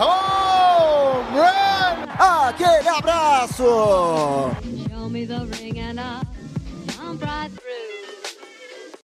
Home run! Aquele abraço.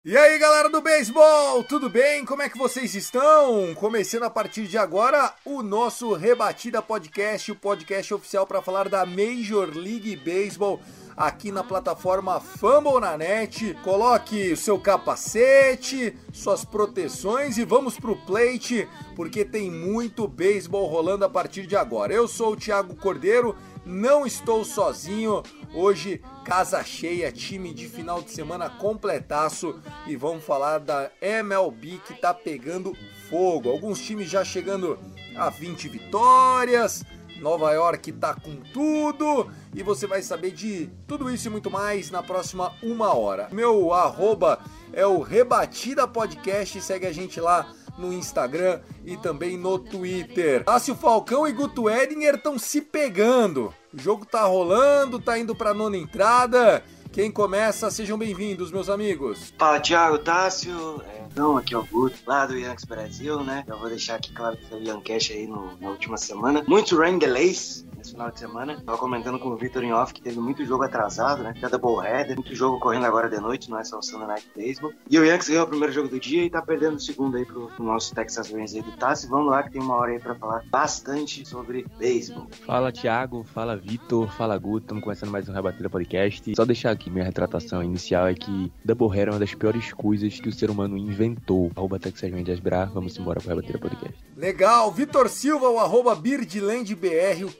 E aí, galera do beisebol, tudo bem? Como é que vocês estão? Começando a partir de agora o nosso Rebatida Podcast, o podcast oficial para falar da Major League Baseball aqui na plataforma Fumble na Net. Coloque o seu capacete, suas proteções e vamos pro plate, porque tem muito beisebol rolando a partir de agora. Eu sou o Thiago Cordeiro, não estou sozinho. Hoje, casa cheia, time de final de semana completaço e vamos falar da MLB que tá pegando fogo. Alguns times já chegando a 20 vitórias, Nova York tá com tudo e você vai saber de tudo isso e muito mais na próxima uma hora. Meu arroba é o Rebatida Podcast, segue a gente lá no Instagram e também no Twitter. Tássio Falcão e Guto Edinger estão se pegando. O jogo tá rolando, tá indo pra nona entrada. Quem começa, sejam bem-vindos, meus amigos. Fala, Thiago Tássio. Não, aqui é o Guto, lá do Yankees Brasil, né? Eu vou deixar aqui claro que teve Yankee aí no- na última semana. Muito rain delays final de semana. Tava comentando com o Victor em off que teve muito jogo atrasado, né? Cada doubleheader, muito jogo correndo agora de noite, não é só o Sunday Night Baseball. E o Yankees ganhou o primeiro jogo do dia e tá perdendo o segundo aí pro, pro nosso Texas Rangers aí do Tássio. Vamos lá que tem uma hora aí pra falar bastante sobre beisebol. Fala Thiago, fala Vitor, fala Guto, estamos começando mais um Rebatida Podcast. Só deixar aqui minha retratação inicial é que Double Header é uma das piores coisas que o ser humano inventou. Arroba Texas Rangers Bra, vamos embora pro Rebatida Podcast. Legal, Vitor Silva, o arroba BirdlandBR, o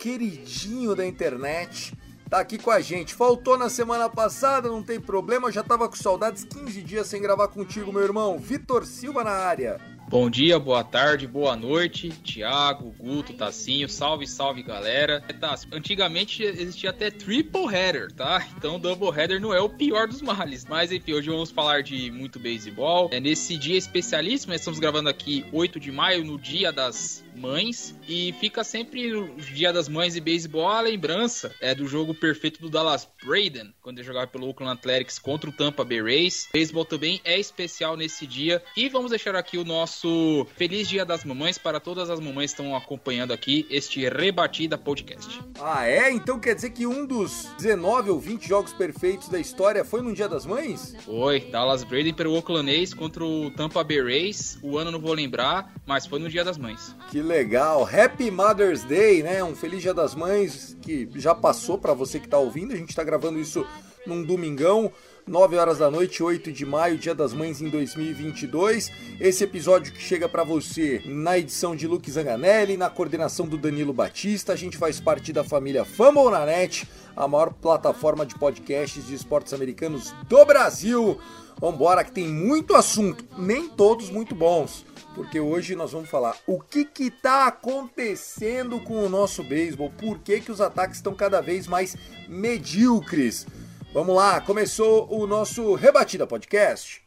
queridinho da internet, tá aqui com a gente. Faltou na semana passada, não tem problema, já tava com saudades 15 dias sem gravar contigo, meu irmão. Vitor Silva na área. Bom dia, boa tarde, boa noite, Thiago, Guto, Tassinho, salve, salve galera. É, Tassi, antigamente existia até triple header, tá? Então double header não é o pior dos males. Mas enfim, hoje vamos falar de muito beisebol. É nesse dia especialíssimo, nós estamos gravando aqui 8 de maio, no dia das mães. E fica sempre o dia das mães e beisebol a lembrança é do jogo perfeito do Dallas Braden, quando ele jogava pelo Oakland Athletics contra o Tampa Bay Rays. Beisebol também é especial nesse dia. E vamos deixar aqui o nosso Feliz Dia das Mamães para todas as mamães que estão acompanhando aqui este Rebatida Podcast. Ah, é? Então quer dizer que um dos 19 ou 20 jogos perfeitos da história foi no Dia das Mães? Foi, Dallas Braden pelo Oakland A's contra o Tampa Bay Rays. O ano não vou lembrar, mas foi no Dia das Mães. Que legal. Happy Mother's Day, né? Um feliz Dia das Mães que já passou para você que tá ouvindo. A gente tá gravando isso num domingão. 9 horas da noite, 8 de maio, Dia das Mães em 2022. Esse episódio que chega para você na edição de Luke Zanganelli, na coordenação do Danilo Batista. A gente faz parte da família Fumble na Net, a maior plataforma de podcasts de esportes americanos do Brasil. Vambora que tem muito assunto, nem todos muito bons porque hoje nós vamos falar o que que tá acontecendo com o nosso beisebol, por que que os ataques estão cada vez mais medíocres. Vamos lá, começou o nosso Rebatida Podcast.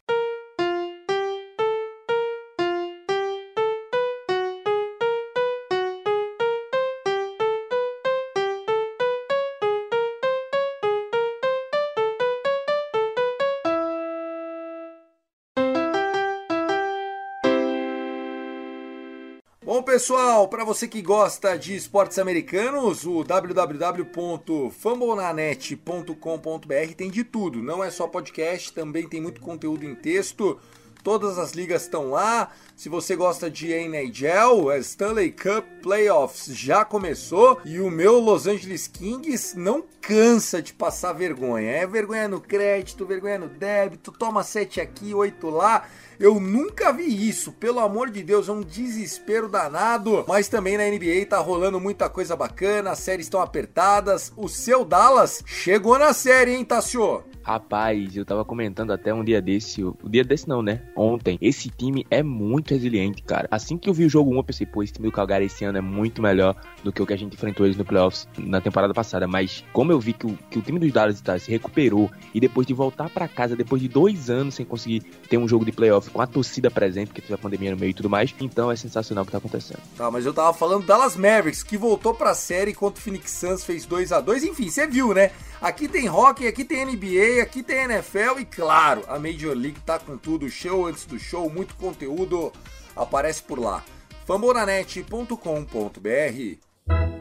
Pessoal, para você que gosta de esportes americanos, o www.fambonanet.com.br tem de tudo. Não é só podcast, também tem muito conteúdo em texto. Todas as ligas estão lá. Se você gosta de NHL, a Stanley Cup Playoffs já começou e o meu Los Angeles Kings não cansa de passar vergonha. É vergonha no crédito, vergonha no débito, toma 7 aqui, 8 lá. Eu nunca vi isso, pelo amor de Deus, é um desespero danado. Mas também na NBA tá rolando muita coisa bacana, as séries estão apertadas. O seu Dallas chegou na série, hein, Tassio? Rapaz, eu tava comentando até um dia desse, o dia desse não, né? Ontem. Esse time é muito resiliente, cara. Assim que eu vi o jogo 1, eu pensei, pô, esse time do Calgary esse ano é muito melhor do que o que a gente enfrentou eles no playoffs na temporada passada. Mas como eu vi que o, que o time dos Dallas tá, se recuperou e depois de voltar para casa, depois de dois anos sem conseguir ter um jogo de playoff com a torcida presente, porque teve a pandemia no meio e tudo mais, então é sensacional o que tá acontecendo. Tá, mas eu tava falando Dallas Mavericks, que voltou pra série contra o Phoenix Suns, fez 2 a 2 Enfim, você viu, né? Aqui tem hockey, aqui tem NBA, aqui tem NFL e claro, a Major League tá com tudo, show antes do show, muito conteúdo aparece por lá. fambonanet.com.br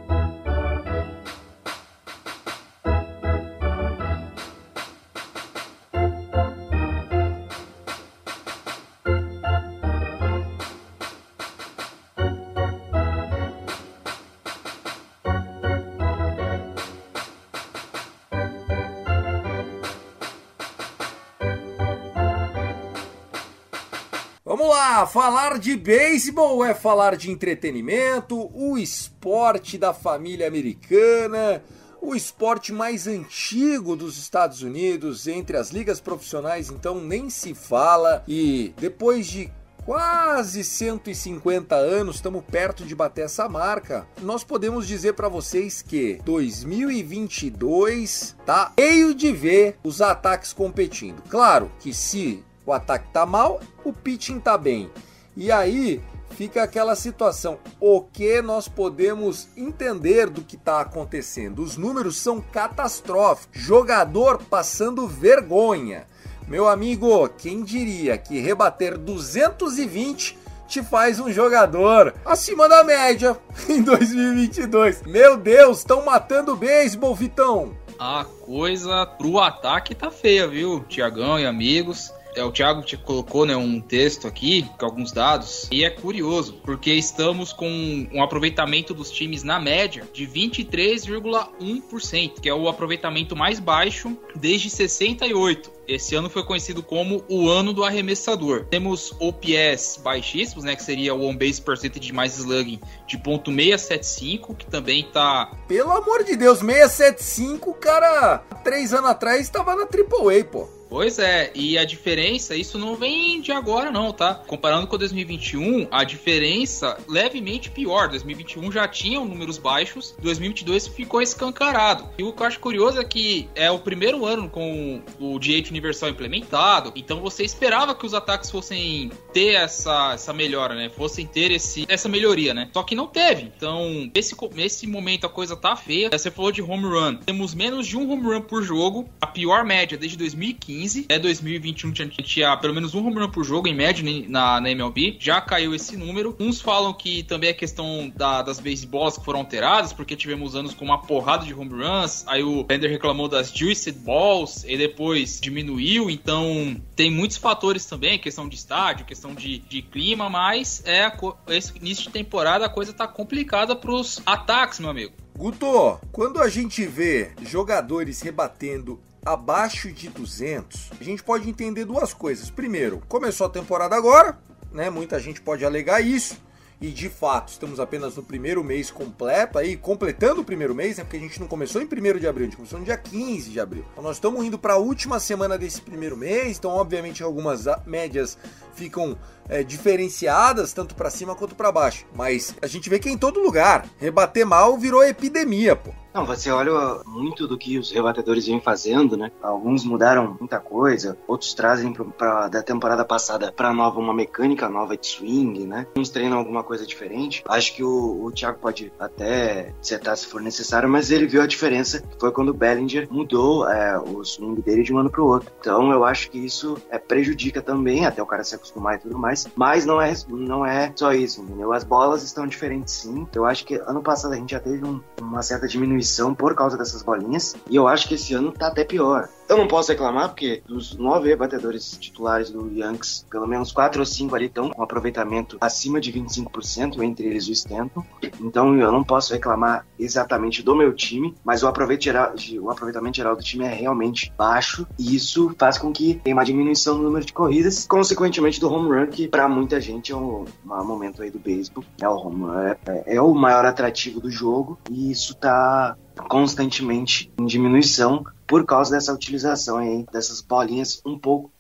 falar de beisebol é falar de entretenimento, o esporte da família americana, o esporte mais antigo dos Estados Unidos entre as ligas profissionais, então nem se fala. E depois de quase 150 anos, estamos perto de bater essa marca. Nós podemos dizer para vocês que 2022 tá cheio de ver os ataques competindo. Claro que se o ataque tá mal, o pitching tá bem. E aí fica aquela situação, o que nós podemos entender do que está acontecendo? Os números são catastróficos, jogador passando vergonha. Meu amigo, quem diria que rebater 220 te faz um jogador acima da média em 2022? Meu Deus, estão matando o beisebol, Vitão. A coisa pro ataque tá feia, viu, Tiagão e amigos é, o Thiago te colocou né, um texto aqui, com alguns dados, e é curioso, porque estamos com um aproveitamento dos times na média de 23,1%, que é o aproveitamento mais baixo desde 68. Esse ano foi conhecido como o ano do arremessador. Temos OPS baixíssimos, né? Que seria o on base percentage mais slugging de ponto .675, que também tá. Pelo amor de Deus, 675, cara, três anos atrás estava na AAA, pô. Pois é, e a diferença, isso não vem de agora não, tá? Comparando com 2021, a diferença levemente pior. 2021 já tinha números baixos, 2022 ficou escancarado. E o que eu acho curioso é que é o primeiro ano com o DH universal implementado, então você esperava que os ataques fossem ter essa, essa melhora, né? Fossem ter esse, essa melhoria, né? Só que não teve. Então, nesse, nesse momento a coisa tá feia. Você falou de home run. Temos menos de um home run por jogo, a pior média desde 2015. 2015. Até 2021 tinha, pelo menos um home run por jogo, em média, na, na MLB. Já caiu esse número. Uns falam que também é questão da, das baseballs que foram alteradas, porque tivemos anos com uma porrada de home runs. Aí o Bender reclamou das juiced balls e depois diminuiu. Então tem muitos fatores também, questão de estádio, questão de, de clima, mas é esse início de temporada a coisa tá complicada pros ataques, meu amigo. Guto, quando a gente vê jogadores rebatendo abaixo de 200, a gente pode entender duas coisas. Primeiro, começou a temporada agora, né? Muita gente pode alegar isso. E de fato, estamos apenas no primeiro mês completo, aí completando o primeiro mês, né? Porque a gente não começou em 1 de abril, a gente começou no dia 15 de abril. Então nós estamos indo para a última semana desse primeiro mês, então obviamente algumas médias ficam é, diferenciadas, tanto para cima quanto para baixo. Mas a gente vê que em todo lugar, rebater mal virou epidemia, pô. Não, você olha muito do que os rebatedores vêm fazendo, né? Alguns mudaram muita coisa, outros trazem pra, pra da temporada passada para nova uma mecânica nova de swing, né? Uns treinam alguma coisa diferente. Acho que o, o Thiago pode até setar se for necessário, mas ele viu a diferença que foi quando o Bellinger mudou é, o swing dele de um ano para o outro. Então eu acho que isso é, prejudica também, até o cara se acostumar e tudo mais. Mas não é, não é só isso, entendeu? As bolas estão diferentes sim. Eu acho que ano passado a gente já teve um, uma certa diminuição por causa dessas bolinhas. E eu acho que esse ano tá até pior. Eu não posso reclamar, porque dos nove rebatedores titulares do Yankees, pelo menos quatro ou cinco ali estão com aproveitamento acima de 25%, entre eles o Stanton. Então eu não posso reclamar exatamente do meu time, mas o aproveitamento geral, o aproveitamento geral do time é realmente baixo, e isso faz com que tenha uma diminuição no número de corridas, consequentemente do home run, que para muita gente é um, momento aí do beisebol, é o home run, é, é o maior atrativo do jogo, e isso tá constantemente em diminuição por causa dessa utilização aí dessas bolinhas um pouco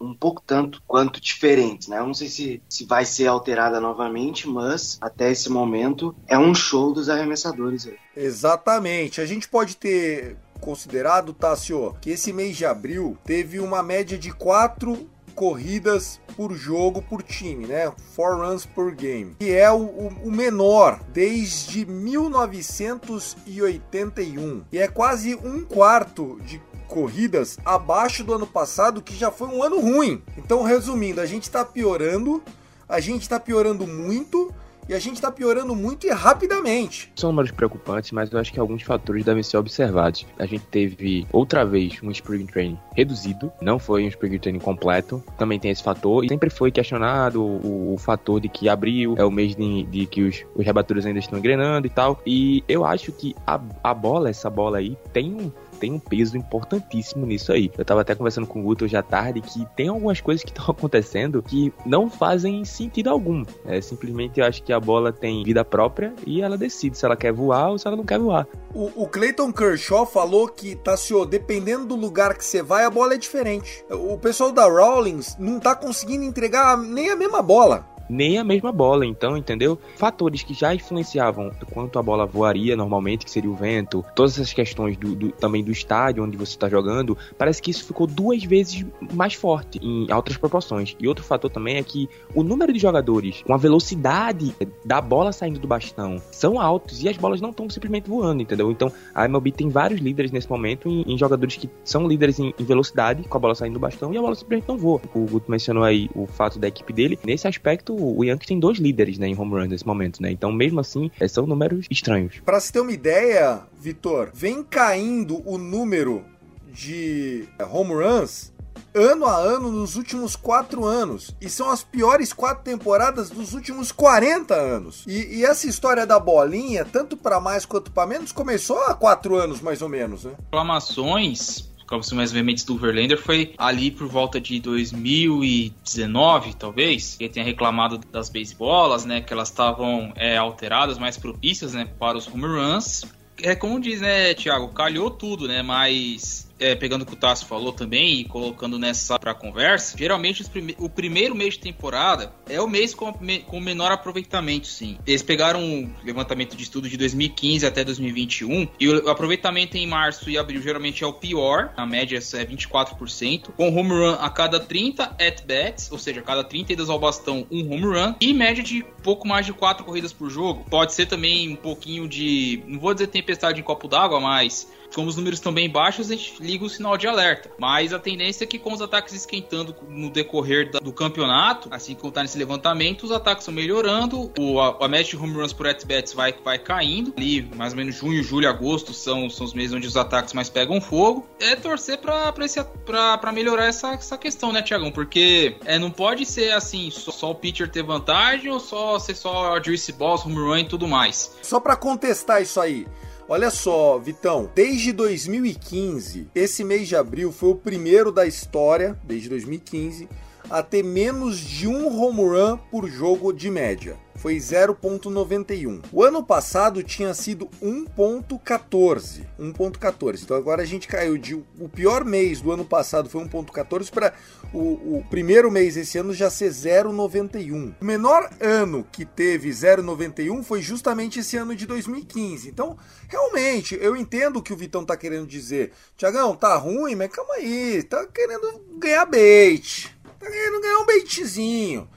um pouco tanto quanto diferentes, né? Eu não sei se, se vai ser alterada novamente, mas até esse momento é um show dos arremessadores aí. Exatamente. A gente pode ter considerado, Tássio, que esse mês de abril teve uma média de quatro corridas por jogo por time, né? Four runs per game, que é o, o, menor desde 1981 e é quase um quarto de corridas abaixo do ano passado, que já foi um ano ruim. Então, resumindo, a gente está piorando, a gente está piorando muito e a gente está piorando muito e rapidamente. São números preocupantes, mas eu acho que alguns fatores devem ser observados. A gente teve outra vez um spring training reduzido, não foi um spring training completo, também tem esse fator, e sempre foi questionado o, o fator de que abril é o mês de, de que os, os rebatores ainda estão engrenando e tal, e eu acho que a, a bola, essa bola aí, tem um tem um peso importantíssimo nisso aí. Eu tava até conversando com o Guto hoje à tarde que tem algumas coisas que estão acontecendo que não fazem sentido algum. É simplesmente eu acho que a bola tem vida própria e ela decide se ela quer voar ou se ela não quer voar. O, o Clayton Kershaw falou que, Tassio, dependendo do lugar que você vai, a bola é diferente. O pessoal da Rawlings não tá conseguindo entregar nem a mesma bola nem a mesma bola, então, entendeu? Fatores que já influenciavam quanto a bola voaria normalmente, que seria o vento, todas essas questões do, do também do estádio onde você está jogando, parece que isso ficou duas vezes mais forte, em altas proporções. E outro fator também é que o número de jogadores com a velocidade da bola saindo do bastão são altos e as bolas não estão simplesmente voando, entendeu? Então, a MLB tem vários líderes nesse momento em, em jogadores que são líderes em, em, velocidade, com a bola saindo do bastão, e a bola simplesmente não voa. O Guto mencionou aí o fato da equipe dele. Nesse aspecto, o Yankees tem dois líderes né, em home runs nesse momento, né? Então, mesmo assim, é, são números estranhos. Para se ter uma ideia, Vitor, vem caindo o número de é, home runs ano a ano nos últimos quatro anos. E são as piores quatro temporadas dos últimos 40 anos. E, e essa história da bolinha, tanto para mais quanto para menos, começou há quatro anos mais ou menos, né? Reclamações reclamações mais veementes do Verlander foi ali por volta de 2019, talvez, ele tenha reclamado das beisebolas, né, que elas estavam é, alteradas, mais propícias, né, para os home runs. É como diz, né, Thiago, calhou tudo, né, mas é, pegando o que o Tasso falou também e colocando nessa pra conversa, geralmente prime o primeiro mês de temporada é o mês com, me com menor aproveitamento, sim. Eles pegaram um levantamento de estudo de 2015 até 2021 e o aproveitamento em março e abril geralmente é o pior, a média é 24%, com home run a cada 30 at-bats, ou seja, a cada 30 idas ao bastão, um home run, e média de pouco mais de 4 corridas por jogo. Pode ser também um pouquinho de, não vou dizer tempestade em copo d'água, mas como os números estão bem baixos, a gente liga o sinal de alerta. Mas a tendência é que com os ataques esquentando no decorrer do campeonato, assim como está nesse levantamento, os ataques estão melhorando, o, a, a média de home runs por at-bats vai, vai caindo. Ali, mais ou menos junho, julho, agosto são, são os meses onde os ataques mais pegam fogo. É torcer para melhorar essa, essa questão, né, Tiagão? Porque é, não pode ser assim, só, só, o pitcher ter vantagem ou só ser só juice balls, home run e tudo mais. Só para contestar isso aí, Olha só, Vitão, desde 2015, esse mês de abril foi o primeiro da história, desde 2015, a ter menos de um home run por jogo de média foi 0.91. O ano passado tinha sido 1.14. 1.14. Então agora a gente caiu de o pior mês do ano passado foi 1.14 para o, o, primeiro mês esse ano já ser 0.91. O menor ano que teve 0.91 foi justamente esse ano de 2015. Então, realmente, eu entendo o que o Vitão tá querendo dizer. Tiagão, tá ruim, mas calma aí, tá querendo ganhar bait. Tá querendo ganhar um baitzinho.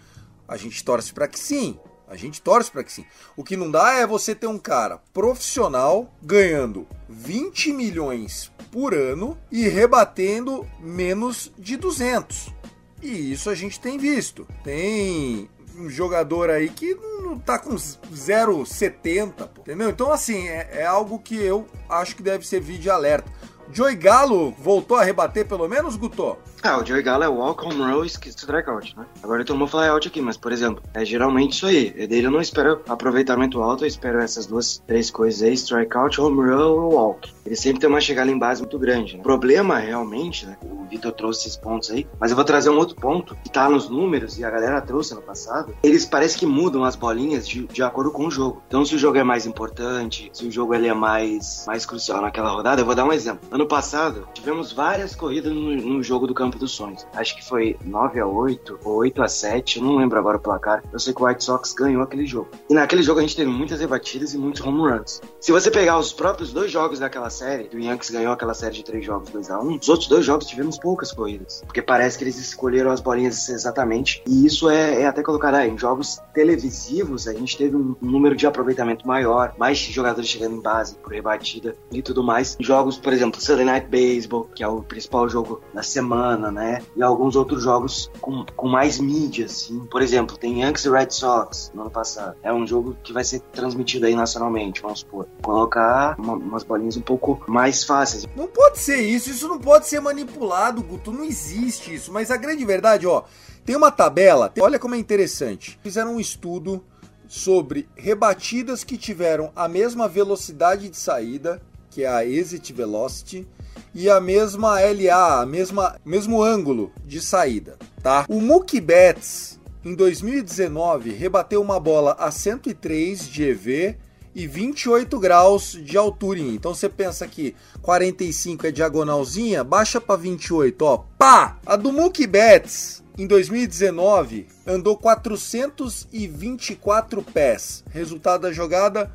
A gente torce para que sim, a gente torce para que sim. O que não dá é você ter um cara profissional ganhando 20 milhões por ano e rebatendo menos de 200. E isso a gente tem visto. Tem um jogador aí que não tá com 0,70, entendeu? Então, assim, é, é algo que eu acho que deve servir de alerta. Joey Galo voltou a rebater pelo menos, Guto? Ah, o Joey Gallo é walk, home run e strikeout, né? Agora todo mundo fala out aqui, mas, por exemplo, é geralmente isso aí. É dele eu não espero aproveitamento alto, eu espero essas duas, três coisas aí, strikeout, home run ou walk. Ele sempre tem uma chegada em base muito grande, né? O problema, realmente, né? O Vitor trouxe esses pontos aí, mas eu vou trazer um outro ponto que tá nos números e a galera trouxe no passado. Eles parece que mudam as bolinhas de, de acordo com o jogo. Então, se o jogo é mais importante, se o jogo ele é mais, mais crucial naquela rodada, eu vou dar um exemplo. Ano passado, tivemos várias corridas no, no jogo do campo dos sonhos. Acho que foi 9 a 8 ou 8 a 7, eu não lembro agora o placar. Eu sei que o White Sox ganhou aquele jogo. E naquele jogo a gente teve muitas rebatidas e muitos home runs. Se você pegar os próprios dois jogos daquela série, que o Yankees ganhou aquela série de três jogos 2 a 1 os outros dois jogos tivemos poucas corridas. Porque parece que eles escolheram as bolinhas exatamente. E isso é, é até colocado aí. Em jogos televisivos, a gente teve um, um número de aproveitamento maior, mais jogadores chegando em base por rebatida e tudo mais. Jogos, por exemplo, Sunday Night Baseball, que é o principal jogo da semana, né? E alguns outros jogos com, com mais mídia, assim. Por exemplo, tem Yankees e Red Sox no ano passado. É um jogo que vai ser transmitido aí nacionalmente, vamos supor. Colocar uma, umas bolinhas um pouco mais fáceis. Não pode ser isso, isso não pode ser manipulado, Guto, não existe isso. Mas a grande verdade, ó, tem uma tabela, olha como é interessante. Fizeram um estudo sobre rebatidas que tiveram a mesma velocidade de saída, que é a exit velocity, e a mesma LA, a mesma mesmo ângulo de saída, tá? O Mookie Betts em 2019 rebateu uma bola a 103 de EV e 28 graus de altura. Então você pensa que 45 é diagonalzinha, baixa para 28, ó. Pá! A do Mookie Betts em 2019 andou 424 pés. Resultado da jogada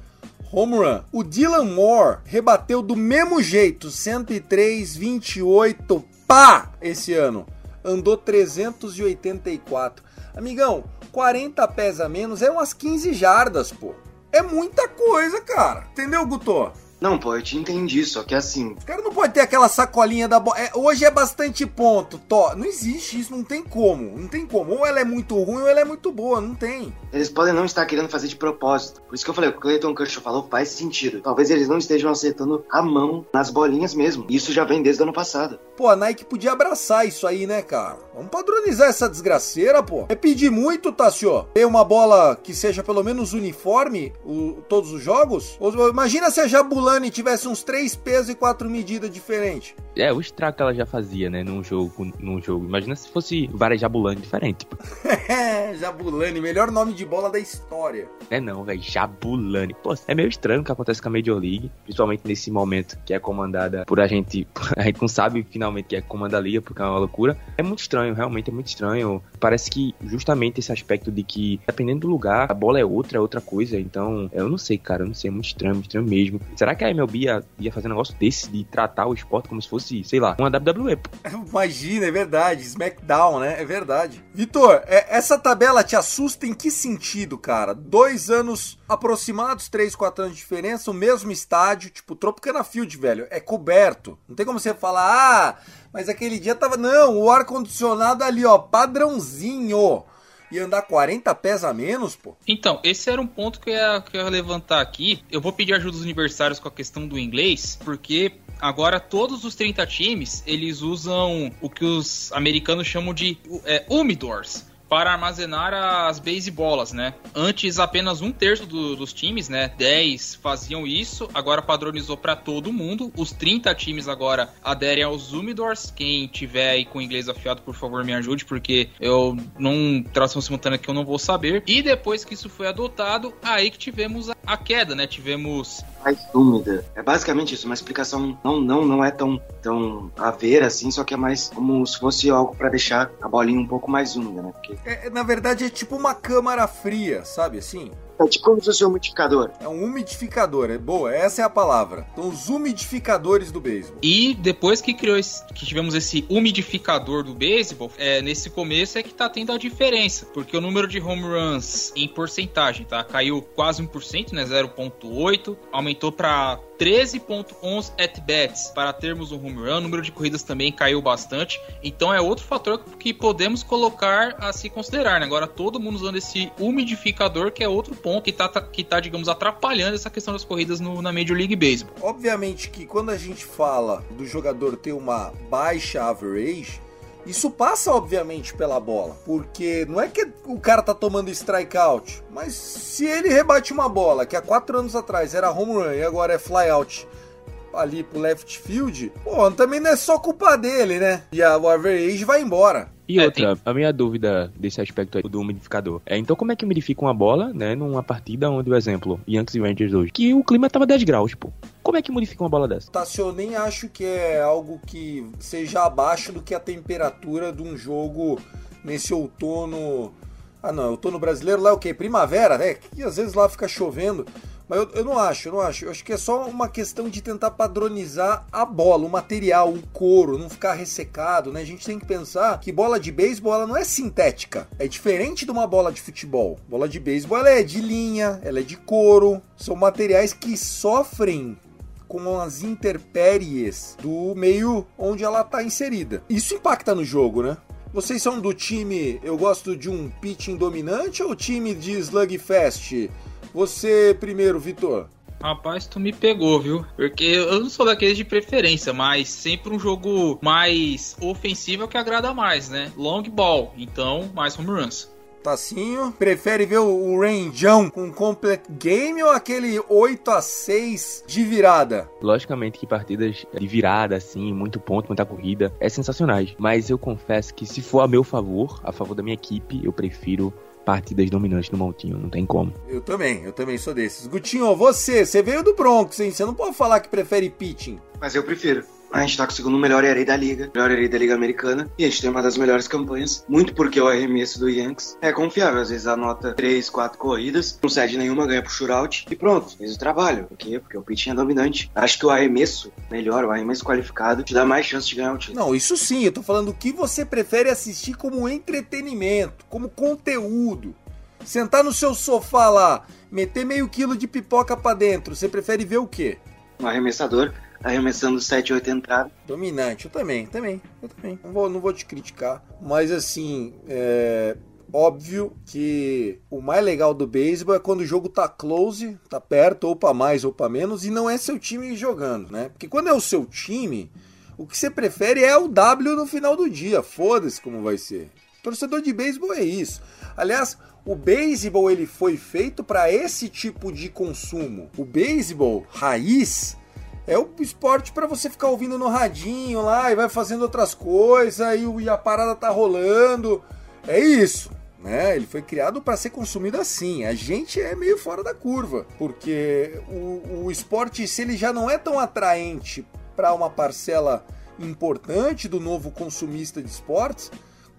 home run. O Dylan Moore rebateu do mesmo jeito, 103 28 pá esse ano. Andou 384. Amigão, 40 pés a menos é umas 15 jardas, pô. É muita coisa, cara. Entendeu, Guto? Não, pô, eu te entendi, só que assim. O cara não pode ter aquela sacolinha da bola. É, hoje é bastante ponto, to. Não existe isso, não tem como. Não tem como. Ou ela é muito ruim ou ela é muito boa, não tem. Eles podem não estar querendo fazer de propósito. Por isso que eu falei, o Clayton Kershaw falou faz sentido. Talvez eles não estejam acertando a mão nas bolinhas mesmo. Isso já vem desde o ano passado. Pô, a Nike podia abraçar isso aí, né, cara? Vamos padronizar essa desgraceira, pô. É pedir muito, Tassio. Ter uma bola que seja pelo menos uniforme o, todos os jogos? Imagina se a Jabulani tivesse uns três pesos e quatro medidas diferentes. É, o estrago que ela já fazia, né, num jogo, num jogo. Imagina se fosse várias Jabulani diferentes. Jabulani, melhor nome de bola da história. É não, velho, Jabulani. Pô, é meio estranho o que acontece com a Major League, principalmente nesse momento que é comandada por a gente, a gente não sabe finalmente que é comanda a liga, porque é uma loucura. É muito estranho, realmente é muito estranho. Parece que justamente esse aspecto de que, dependendo do lugar, a bola é outra, é outra coisa. Então, eu não sei, cara, eu não sei, é muito estranho, muito estranho mesmo. Será que a MLB ia, ia fazer um negócio desse, de tratar o esporte como se fosse, sei lá, uma WWE? Imagina, é verdade, SmackDown, né? É verdade. Vitor, é, essa tabela te assusta em que sentido, cara? Dois anos aproximados, três, quatro anos de diferença, o mesmo estádio, tipo, Tropicana Field, velho, é coberto. Não tem como você falar, ah, mas aquele dia tava. Não, o ar-condicionado ali, ó, padrãozinho. E andar 40 pés a menos, pô. Então, esse era um ponto que eu, ia, que eu ia levantar aqui. Eu vou pedir ajuda dos universitários com a questão do inglês, porque agora todos os 30 times, eles usam o que os americanos chamam de é, humidors para armazenar as base bolas, né? Antes apenas um terço do, dos times, né? 10 faziam isso, agora padronizou para todo mundo. Os 30 times agora aderem aos Humidors. Quem tiver aí com inglês afiado, por favor, me ajude, porque eu não tradução simultânea que eu não vou saber. E depois que isso foi adotado, aí que tivemos a, a queda, né? Tivemos mais úmida. É basicamente isso, uma explicação não não não é tão tão a ver assim, só que é mais como se fosse algo para deixar a bolinha um pouco mais úmida, né? Porque É, na verdade, é tipo uma câmara fria, sabe assim? É tipo como se fosse um umidificador. É um umidificador, é boa, essa é a palavra. Então, os umidificadores do beisebol. E depois que criou esse, que tivemos esse umidificador do beisebol, é, nesse começo é que tá tendo a diferença, porque o número de home runs em porcentagem, tá? Caiu quase 1%, né, 0.8, aumentou para 13.11 at-bats para termos um home run. O número de corridas também caiu bastante. Então é outro fator que podemos colocar a se considerar. Né? Agora todo mundo usando esse umidificador, que é outro ponto ponto que tá, tá, que tá, digamos, atrapalhando essa questão das corridas no, na Major League Baseball. Obviamente que quando a gente fala do jogador ter uma baixa average, isso passa, obviamente, pela bola. Porque não é que o cara tá tomando strikeout, mas se ele rebate uma bola que há quatro anos atrás era home run e agora é flyout ali pro left field, pô, também não é só culpa dele, né? E a, o average vai embora. E é, outra, a minha dúvida desse aspecto aí do umidificador é então como é que umidifica uma bola, né, numa partida onde, o exemplo, Yankees e Rangers hoje, que o clima tava 10 graus, pô. Como é que modifica uma bola dessa? Tássio, eu nem acho que é algo que seja abaixo do que a temperatura de um jogo nesse outono. Ah, não, outono brasileiro lá é o quê? Primavera, né? Que às vezes lá fica chovendo. Mas eu, eu, não acho, eu não acho. Eu acho que é só uma questão de tentar padronizar a bola, o material, o couro, não ficar ressecado, né? A gente tem que pensar que bola de beisebol não é sintética. É diferente de uma bola de futebol. Bola de beisebol é de linha, ela é de couro. São materiais que sofrem com as intempéries do meio onde ela está inserida. Isso impacta no jogo, né? Vocês são do time, eu gosto de um pitching dominante ou time de slugfest? Você primeiro, Vitor. Rapaz, tu me pegou, viu? Porque eu não sou daqueles de preferência, mas sempre um jogo mais ofensivo é o que agrada mais, né? Long ball, então mais home runs. Tacinho, prefere ver o Rangeão com complete game ou aquele 8 a 6 de virada? Logicamente que partidas de virada, assim, muito ponto, muita corrida, é sensacionais. Mas eu confesso que se for a meu favor, a favor da minha equipe, eu prefiro partidas dominantes no Montinho, não tem como. Eu também, eu também sou desses. Gutinho, você, você veio do Bronx, hein? Você não pode falar que prefere pitching. Mas eu prefiro. A gente tá com o segundo melhor ERA da liga, melhor ERA da liga americana, e a gente tem uma das melhores campanhas, muito porque o arremesso do Yankees é confiável. Às vezes anota 3, 4 corridas, não cede nenhuma, ganha pro shootout e pronto, fez o trabalho. Por quê? Porque o pitching é dominante. Acho que o arremesso melhor, o arremesso qualificado, te dá mais chance de ganhar o título. Não, isso sim, eu tô falando o que você prefere assistir como entretenimento, como conteúdo. Sentar no seu sofá lá, meter meio quilo de pipoca para dentro, você prefere ver o quê? Um arremessador arremessando 7, 8 entradas. Dominante, eu também, também, eu também. Não vou, não vou te criticar, mas assim, é óbvio que o mais legal do beisebol é quando o jogo tá close, tá perto, ou para mais ou para menos, e não é seu time jogando, né? Porque quando é o seu time, o que você prefere é o W no final do dia, foda-se como vai ser. Torcedor de beisebol é isso. Aliás, o beisebol ele foi feito para esse tipo de consumo. O beisebol raiz é o esporte para você ficar ouvindo no radinho lá e vai fazendo outras coisas e, a parada tá rolando. É isso. Né? Ele foi criado para ser consumido assim. A gente é meio fora da curva, porque o, o esporte, se ele já não é tão atraente para uma parcela importante do novo consumista de esportes,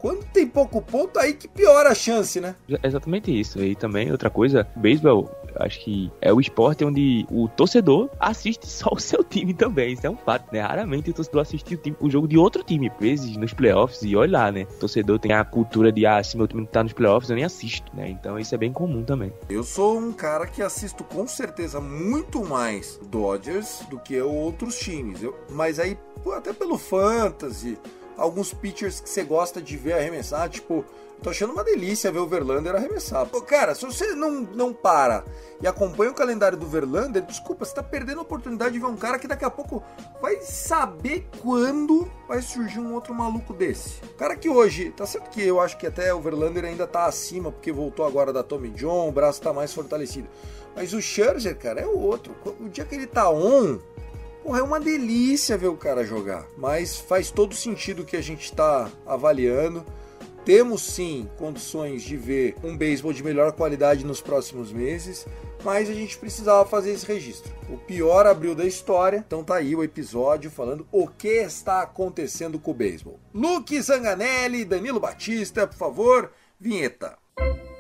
quando tem pouco ponto, aí que piora a chance, né? Exatamente isso. E também outra coisa, o beisebol, acho que é o esporte onde o torcedor assiste só o seu time também. Isso é um fato, né? Raramente o torcedor assiste o, time, o jogo de outro time, às vezes nos playoffs, e olha lá, né? O torcedor tem a cultura de, ah, se meu time tá nos playoffs, eu nem assisto, né? Então isso é bem comum também. Eu sou um cara que assisto com certeza muito mais Dodgers do que outros times. Eu, mas aí, até pelo fantasy alguns pitchers que você gosta de ver arremessar, tipo, tô achando uma delícia ver o Verlander arremessar. Pô, cara, se você não, não para e acompanha o calendário do Verlander, desculpa, você tá perdendo a oportunidade de ver um cara que daqui a pouco vai saber quando vai surgir um outro maluco desse. Cara que hoje, tá certo que eu acho que até o Verlander ainda tá acima, porque voltou agora da Tommy John, o braço tá mais fortalecido. Mas o Scherzer, cara, é o outro. O dia que ele tá on, Porra, é uma delícia ver o cara jogar, mas faz todo sentido que a gente está avaliando. Temos sim condições de ver um beisebol de melhor qualidade nos próximos meses, mas a gente precisava fazer esse registro. O pior abril da história, então tá aí o episódio falando o que está acontecendo com o beisebol. Luke Zanganelli, Danilo Batista, por favor, vinheta. Segundo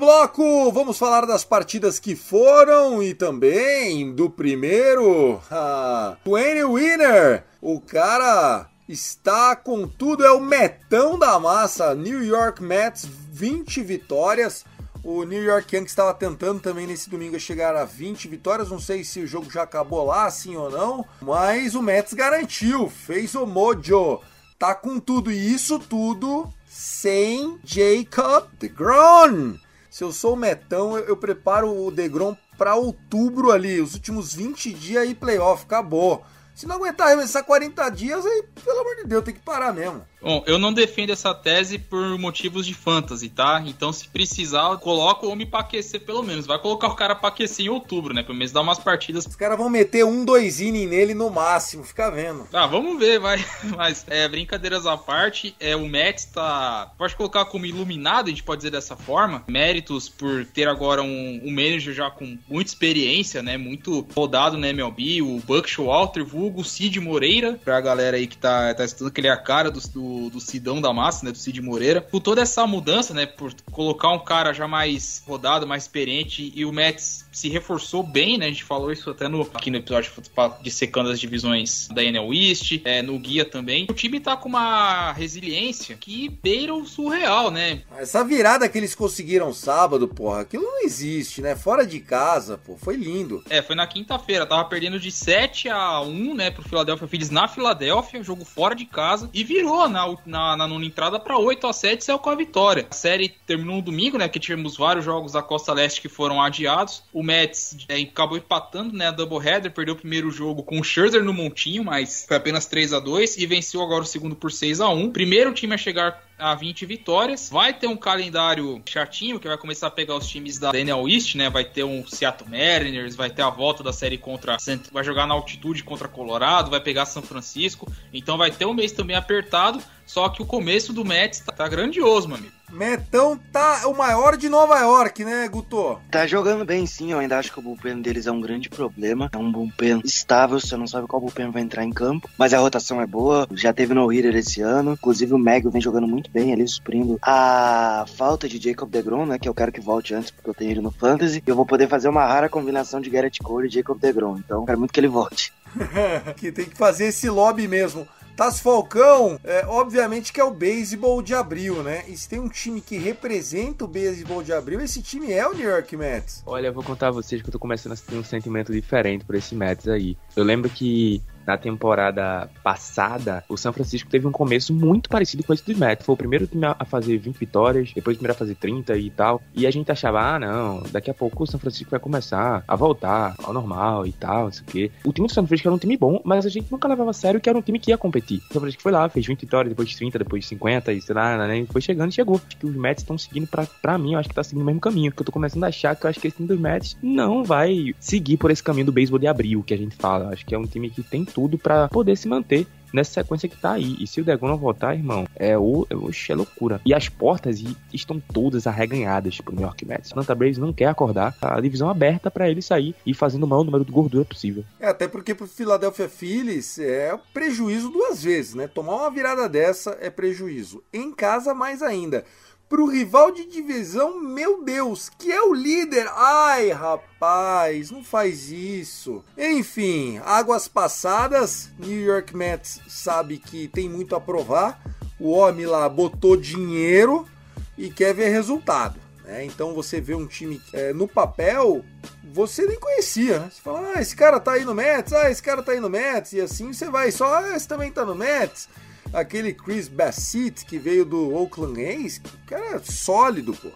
bloco, vamos falar das partidas que foram e também do primeiro, a Twain Winner O cara está com tudo, é o metão da massa. New York Mets, 20 vitórias. O New York Yankees estava tentando também nesse domingo chegar a 20 vitórias. Não sei se o jogo já acabou lá, sim ou não. Mas o Mets garantiu, fez o mojo. Tá com tudo e isso tudo sem Jacob DeGrom. Se eu sou o Metão, eu, eu preparo o DeGrom para outubro ali, os últimos 20 dias e playoff, acabou. Se não aguentar arremessar 40 dias, aí, pelo amor de Deus, tem que parar mesmo. Bom, eu não defendo essa tese por motivos de fantasy, tá? Então, se precisar, coloca o homem pra aquecer pelo menos. Vai colocar o cara pra aquecer em outubro, né? Pelo menos dar umas partidas. Os caras vão meter um, dois inning nele no máximo, fica vendo. Ah, vamos ver, vai. Mas, é, brincadeiras à parte, é, o Mets tá. Pode colocar como iluminado, a gente pode dizer dessa forma. Méritos por ter agora um, um manager já com muita experiência, né? Muito rodado na MLB, o Buck Showalter, vulgo Cid Moreira, pra galera aí que tá, tá estudando que ele é a cara do, do do, Sidão da Massa, né? Do Cid Moreira. Por toda essa mudança, né? Por colocar um cara já mais rodado, mais experiente, e o Mets se reforçou bem, né? A gente falou isso até no, aqui no episódio de secando as divisões da NL East, é, no guia também. O time tá com uma resiliência que beira o surreal, né? Essa virada que eles conseguiram sábado, porra, aquilo não existe, né? Fora de casa, pô, foi lindo. É, foi na quinta-feira, tava perdendo de 7 a 1, né, pro Philadelphia Phillies na Filadélfia, jogo fora de casa, e virou na na, na nona entrada para 8 a 7 saiu com a vitória. A série terminou no domingo, né? Que tivemos vários jogos da Costa Leste que foram adiados. O Mets é, acabou empatando, né? A doubleheader, perdeu o primeiro jogo com o Scherzer no montinho, mas foi apenas 3 a 2 e venceu agora o segundo por 6 a 1 Primeiro time a chegar a 20 vitórias. Vai ter um calendário chatinho que vai começar a pegar os times da NL East, né? Vai ter um Seattle Mariners, vai ter a volta da série contra. Vai jogar na altitude contra Colorado, vai pegar São Francisco. Então vai ter um mês também apertado. Só que o começo do Mets tá, tá grandioso, meu amigo. Metão tá o maior de Nova York, né, Guto? Tá jogando bem sim, eu ainda acho que o bullpen deles é um grande problema. É um bullpen estável, você não sabe qual bullpen vai entrar em campo. Mas a rotação é boa, já teve no hitter esse ano. Inclusive o Meg vem jogando muito bem ali, suprindo a falta de Jacob DeGrom, né, que eu quero que volte antes, porque eu tenho ele no Fantasy. Eu vou poder fazer uma rara combinação de Garrett Cole e Jacob DeGrom, então quero muito que ele volte. que tem que fazer esse lobby mesmo. Tas Falcão, é, obviamente que é o beisebol de abril, né? E se tem um time que representa o beisebol de abril, esse time é o New York Mets. Olha, eu vou contar a vocês que eu tô começando a ter um sentimento diferente por esse Mets aí. Eu lembro que na temporada passada, o São Francisco teve um começo muito parecido com esse do Mets. Foi o primeiro time a fazer 20 vitórias, depois o primeiro a fazer 30 e tal. E a gente achava, ah, não, daqui a pouco o São Francisco vai começar a voltar ao normal e tal, não sei o quê. O time do São Francisco era um time bom, mas a gente nunca levava a sério que era um time que ia competir. O São Francisco foi lá, fez 20 vitórias, depois 30, depois 50 e sei lá, né? Foi chegando chegou. Acho que os Mets estão seguindo pra, pra mim, eu acho que tá seguindo o mesmo caminho. Que eu tô começando a achar que eu acho que esse time dos Mets não vai seguir por esse caminho do beisebol de abril que a gente fala. Acho que é um time que tem tudo para poder se manter nessa sequência que tá aí. E se o Degon não voltar, irmão, é o oxe, é loucura. E as portas estão todas arreganhadas pro New York Mets. Santa Braves não quer acordar, a divisão aberta para ele sair e fazendo o maior número de gordura possível. É, até porque pro Philadelphia Phillies é prejuízo duas vezes, né? Tomar uma virada dessa é prejuízo. Em casa mais ainda pro rival de divisão, meu Deus, que é o líder. Ai, rapaz, não faz isso. Enfim, águas passadas, New York Mets sabe que tem muito a provar. O homem lá botou dinheiro e quer ver resultado. Né? Então você vê um time é, no papel, você nem conhecia, né? Você fala, ah, esse cara tá aí no Mets, ah, esse cara tá aí no Mets, e assim você vai só, ah, esse também tá no Mets aquele Chris Bassett que veio do Oakland A's, que cara é sólido, pô.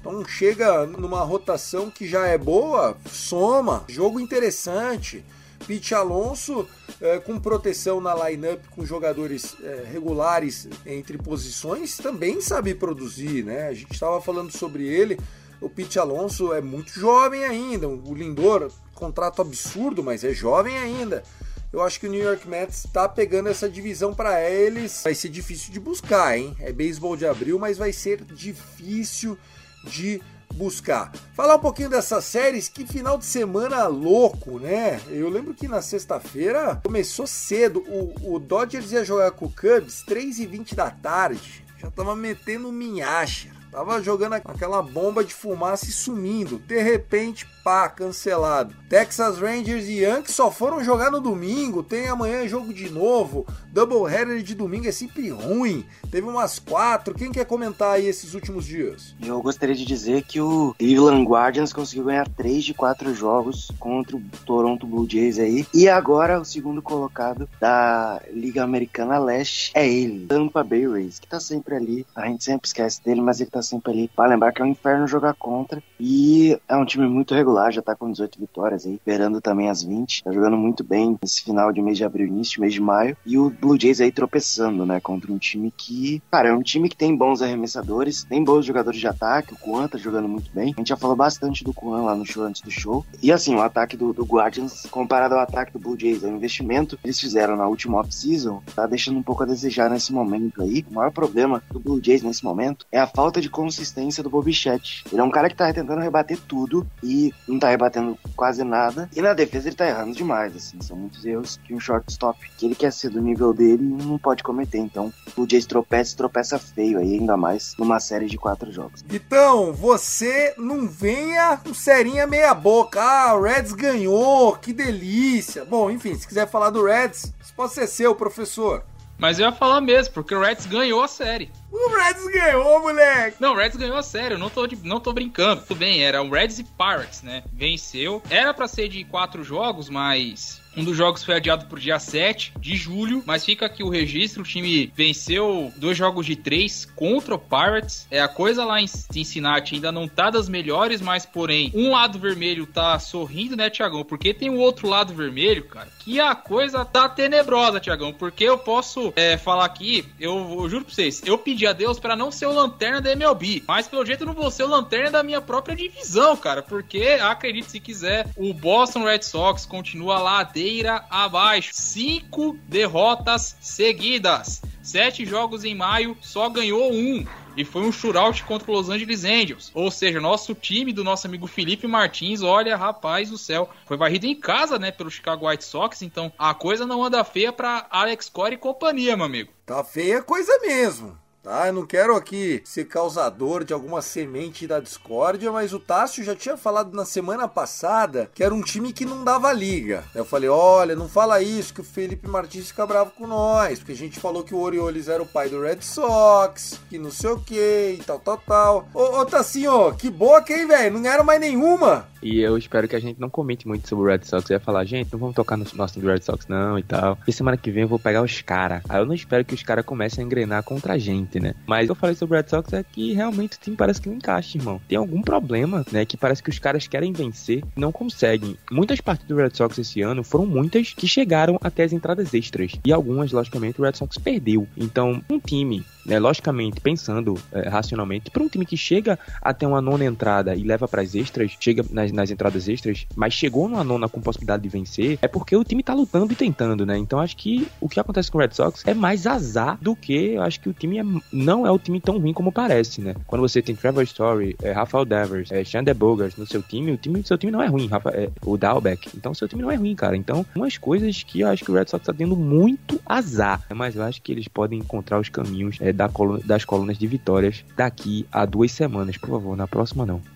Então chega numa rotação que já é boa, soma, jogo interessante. Pete Alonso é, com proteção na lineup com jogadores é, regulares entre posições também sabe produzir, né? A gente estava falando sobre ele. O Pete Alonso é muito jovem ainda. O Lindor, contrato absurdo, mas é jovem ainda eu acho que o New York Mets está pegando essa divisão para eles. Vai ser difícil de buscar, hein? É beisebol de abril, mas vai ser difícil de buscar. Falar um pouquinho dessas séries, que final de semana louco, né? Eu lembro que na sexta-feira começou cedo. O, o Dodgers ia jogar com o Cubs 3h20 da tarde. Já tava metendo minhacha. Tava jogando aquela bomba de fumaça e sumindo. De repente, pá, cancelado. Texas Rangers e Yankees só foram jogar no domingo. Tem amanhã jogo de novo. Double header de domingo é sempre ruim. Teve umas quatro. Quem quer comentar aí esses últimos dias? Eu gostaria de dizer que o Cleveland Guardians conseguiu ganhar três de quatro jogos contra o Toronto Blue Jays aí. E agora o segundo colocado da Liga Americana Leste é ele, Tampa Bay Rays, que tá sempre ali. A gente sempre esquece dele, mas ele tá sempre ali. Para lembrar que é um inferno jogar contra. E é um time muito regular, já tá com 18 vitórias aí, esperando também as 20. Tá jogando muito bem nesse final de mês de abril, início de mês de maio. E o Blue Jays aí tropeçando, né, contra um time que, cara, é um time que tem bons arremessadores, tem bons jogadores de ataque. O Kuan tá jogando muito bem. A gente já falou bastante do Kuan lá no show antes do show. E assim, o ataque do, do Guardians, comparado ao ataque do Blue Jays, é um investimento que eles fizeram na última off-season, tá deixando um pouco a desejar nesse momento aí. O maior problema do Blue Jays nesse momento é a falta de consistência do Bobichette. Ele é um cara que tá tentando rebater tudo e não tá rebatendo quase nada. E na defesa ele tá errando demais, assim. São muitos erros que um shortstop que ele quer ser do nível dele não pode cometer. Então, o Jays tropeça tropeça feio aí, ainda mais numa série de quatro jogos. Então, você não venha com serinha meia boca. Ah, o Reds ganhou, que delícia. Bom, enfim, se quiser falar do Reds, isso pode ser seu, professor. Mas eu ia falar mesmo, porque o Reds ganhou a série. O Reds ganhou, moleque! Não, o Reds ganhou a série, eu não tô, de, não tô brincando. Tudo bem, era o Reds e Pirates, né? Venceu. Era para ser de quatro jogos, mas um dos jogos foi adiado pro dia 7 de julho, mas fica aqui o registro. O time venceu dois jogos de três contra o Pirates. É a coisa lá em Cincinnati ainda não tá das melhores, mas porém, um lado vermelho tá sorrindo, né, Tiagão? Porque tem o outro lado vermelho, cara, que a coisa tá tenebrosa, Tiagão. Porque eu posso é, falar aqui, eu, eu, juro pra vocês, eu pedi a Deus para não ser o lanterna da MLB, mas pelo jeito eu não vou ser o lanterna da minha própria divisão, cara. Porque, acredite se quiser, o Boston Red Sox continua lá ladeira abaixo. Cinco derrotas seguidas. Sete jogos em maio, só ganhou um. E foi um shootout contra o Los Angeles Angels. Ou seja, nosso time do nosso amigo Felipe Martins, olha, rapaz do céu, foi varrido em casa, né, pelo Chicago White Sox. Então a coisa não anda feia para Alex Cora e companhia, meu amigo. Tá feia coisa mesmo tá? Eu não quero aqui ser causador de alguma semente da discórdia, mas o Tássio já tinha falado na semana passada que era um time que não dava liga. Eu falei, olha, não fala isso, que o Felipe Martins fica bravo com nós, porque a gente falou que o Orioles era o pai do Red Sox, que não sei o que e tal, tal, tal. Ô, ô Tassinho, que boca, hein, velho? Não ganharam mais nenhuma. E eu espero que a gente não comente muito sobre o Red Sox. Eu ia falar, gente, não vamos tocar no nosso do Red Sox não e tal. E semana que vem eu vou pegar os caras. Aí eu não espero que os caras comecem a engrenar contra a gente, né? Mas eu falei sobre o Red Sox é que realmente o time parece que não encaixa, irmão. Tem algum problema, né? Que parece que os caras querem vencer não conseguem. Muitas partidas do Red Sox esse ano foram muitas que chegaram até as entradas extras. E algumas, logicamente, o Red Sox perdeu. Então, um time né, logicamente, pensando é, racionalmente, para um time que chega até uma nona entrada e leva para as extras, chega nas, nas, entradas extras, mas chegou numa nona com possibilidade de vencer, é porque o time tá lutando e tentando, né? Então acho que o que acontece com o Red Sox é mais azar do que eu acho que o time é, não é o time tão ruim como parece, né? Quando você tem Trevor Story, é, Rafael Devers, é, Xander Bogart no seu time, o time seu time não é ruim, Rafa, é, o Dalbeck, então seu time não é ruim, cara. Então, umas coisas que eu acho que o Red Sox tá tendo muito azar, mas eu acho que eles podem encontrar os caminhos é, da coluna, das colunas de vitórias daqui a duas semanas, por favor. Na próxima, não.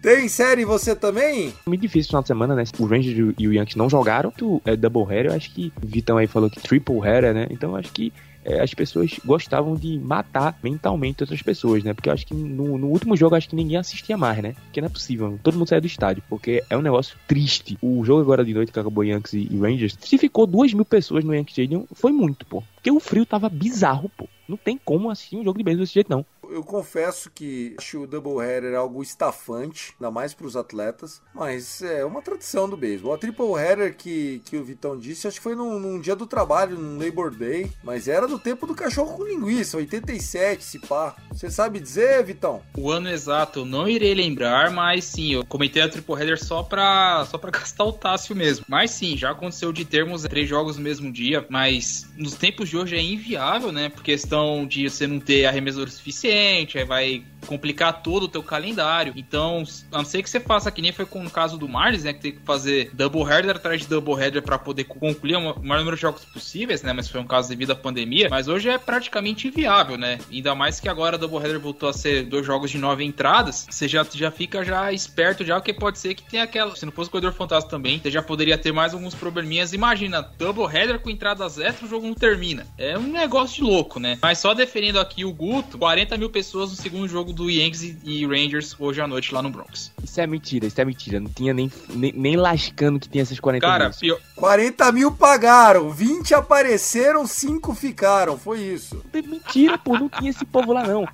Tem série você também? Muito difícil no final de semana, né? O Rangers e o Yankees não jogaram. Tu é double header, eu acho que o Vitão aí falou que triple header, né? Então eu acho que é, as pessoas gostavam de matar mentalmente outras pessoas, né? Porque eu acho que no, no, último jogo acho que ninguém assistia mais, né? Porque não é possível, todo mundo saia do estádio, porque é um negócio triste. O jogo agora de noite que acabou Yankees e Rangers, se ficou duas mil pessoas no Yankee Stadium, foi muito, pô. Porque o frio tava bizarro, pô. Não tem como assistir um jogo de beisebol desse jeito, não eu confesso que acho o doubleheader algo estafante, ainda mais para os atletas, mas é uma tradição do beisebol. A triple header que, que o Vitão disse, acho que foi num, num, dia do trabalho, num Labor Day, mas era do tempo do cachorro com linguiça, 87, se pá. Você sabe dizer, Vitão? O ano exato eu não irei lembrar, mas sim, eu comentei a triple header só para só para gastar o Tássio mesmo. Mas sim, já aconteceu de termos três jogos no mesmo dia, mas nos tempos de hoje é inviável, né? Por questão de você não ter arremessador suficiente, aí vai complicar todo o teu calendário. Então, a não ser que você faça que nem foi com o caso do Marlins, né? Que tem que fazer double header atrás de double header para poder concluir o maior número de jogos possíveis, né? Mas foi um caso devido à pandemia. Mas hoje é praticamente inviável, né? Ainda mais que agora a double header voltou a ser dois jogos de nove entradas. Você já, já fica já esperto já, porque pode ser que tenha aquela. Se não fosse o Corredor Fantasma também, você já poderia ter mais alguns probleminhas. Imagina, double header com entradas extra, o jogo não termina. É um negócio de louco, né? Mas só defendendo aqui o Guto, 40 mil pessoas no segundo jogo do Yankees e Rangers hoje à noite lá no Bronx. Isso é mentira, isso é mentira. Não tinha nem, nem, nem lascando que tinha essas 40 Cara, mil. pior, 40 mil pagaram, 20 apareceram, 5 ficaram. Foi isso. Mentira, pô, não tinha esse povo lá não.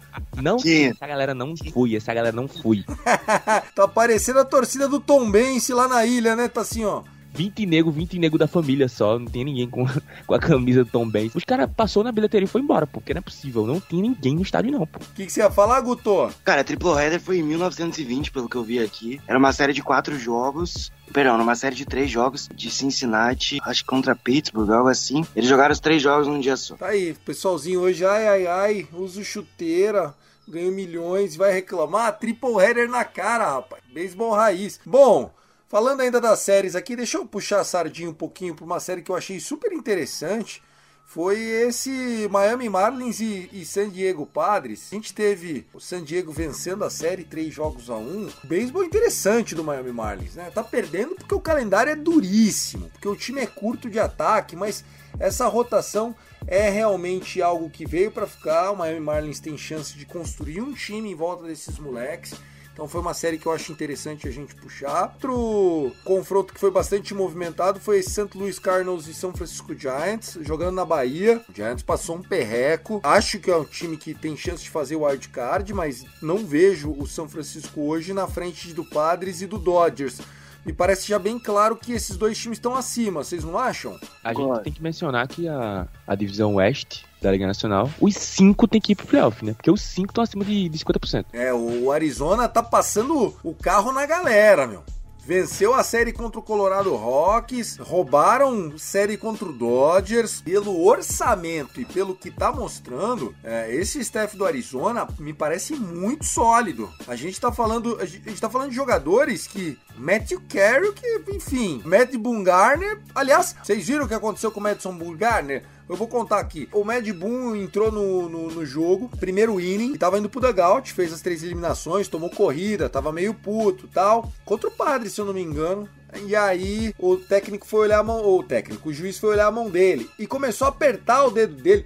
Não, Tinha. essa galera não foi, essa galera não foi. tá parecendo a torcida do Tom Bense lá na ilha, né? Tá assim, ó. 20 nego, 20 nego da família só, não tinha ninguém com, com a camisa do Tom Benz. Os caras passou na bilheteria e foi embora, pô, porque não é possível, não tinha ninguém no estádio não, pô. O que, que você ia falar, Guto? Cara, a Triple Header foi em 1920, pelo que eu vi aqui. Era uma série de quatro jogos. Perdão, uma série de três jogos de Cincinnati, acho que contra Pittsburgh, algo assim. Eles jogaram os três jogos num dia só. Tá aí, pessoalzinho hoje, ai, ai, ai, uso chuteira, ganho milhões, vai reclamar? Triple header na cara, rapaz. Beisebol raiz. Bom, falando ainda das séries aqui, deixa eu puxar a sardinha um pouquinho pra uma série que eu achei super interessante. Foi esse Miami Marlins e, e San Diego Padres. A gente teve o San Diego vencendo a série três jogos a um. Beisebol interessante do Miami Marlins, né? Tá perdendo porque o calendário é duríssimo, porque o time é curto de ataque, mas essa rotação é realmente algo que veio para ficar. O Miami Marlins tem chance de construir um time em volta desses moleques. Então foi uma série que eu acho interessante a gente puxar. Outro confronto que foi bastante movimentado foi St. Louis Cardinals e São Francisco Giants, jogando na Bahia. O Giants passou um perreco. Acho que é um time que tem chance de fazer o wild card, mas não vejo o São Francisco hoje na frente do Padres e do Dodgers. Me parece já bem claro que esses dois times estão acima, vocês não acham? A gente tem que mencionar que a, a divisão oeste da Liga Nacional, os cinco tem que ir pro playoff, né? Porque os cinco estão acima de, de 50%. É, o Arizona tá passando o carro na galera, meu. Venceu a série contra o Colorado Rockies, roubaram série contra o Dodgers. Pelo orçamento e pelo que tá mostrando, é, esse staff do Arizona me parece muito sólido. A gente tá falando, a gente tá falando de jogadores que Matthew Carroll, que enfim, Matt Bumgarner. Aliás, vocês viram o que aconteceu com o Madison Bumgarner? Eu vou contar aqui. O Mad Boom entrou no, no, no jogo, primeiro inning, tava indo pro dugout, fez as três eliminações, tomou corrida, tava meio puto tal. Contra o padre, se eu não me engano. E aí o técnico foi olhar a mão, ou o técnico, o juiz foi olhar a mão dele e começou a apertar o dedo dele.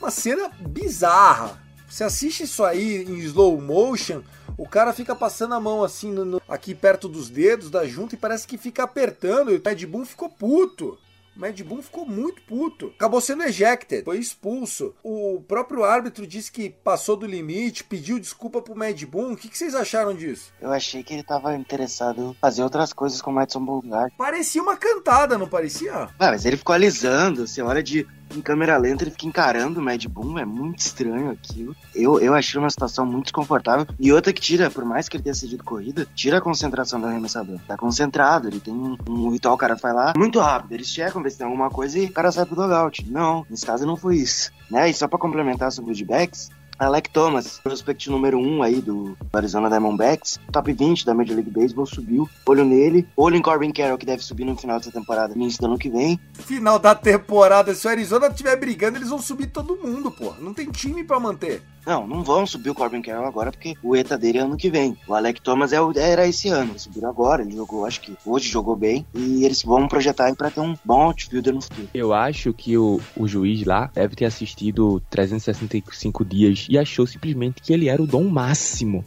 Uma cena bizarra. Você assiste isso aí em slow motion, o cara fica passando a mão assim no- no- aqui perto dos dedos da junta e parece que fica apertando. E o Mad Boom ficou puto. O Mad Boom ficou muito puto. Acabou sendo ejected, foi expulso. O próprio árbitro disse que passou do limite, pediu desculpa pro Mad Boom. O que, que vocês acharam disso? Eu achei que ele tava interessado em fazer outras coisas com o Madison Bumgarner. Parecia uma cantada, não parecia? Ah, mas ele ficou alisando, você olha de em câmera lenta, ele fica encarando o Mad Boom, é muito estranho aquilo. Eu, eu achei uma situação muito desconfortável. E outra que tira, por mais que ele tenha cedido corrida, tira a concentração do arremessador. Tá concentrado, ele tem um, um ritual, o cara vai lá muito rápido, eles checam, vê se tem alguma coisa e o cara sai pro dugout. Não, nesse caso não foi isso. Né? E só pra complementar sobre os backs, Alec Thomas, prospect número 1 um aí do Arizona Diamondbacks, top 20 da Major League Baseball, subiu. Olho nele. Olho em Corbin Carroll, que deve subir no final dessa temporada, no início do ano que vem. Final da temporada, se o Arizona estiver brigando, eles vão subir todo mundo, pô. Não tem time pra manter. Não, não vão subir o Corbin Carroll agora, porque o ETA dele é ano que vem. O Alec Thomas é o, era esse ano. Eles subiram agora, ele jogou, acho que hoje jogou bem. E eles vão projetar ele pra ter um bom outfielder no futuro. Eu acho que o, o juiz lá deve ter assistido 365 dias e achou simplesmente que ele era o dom máximo.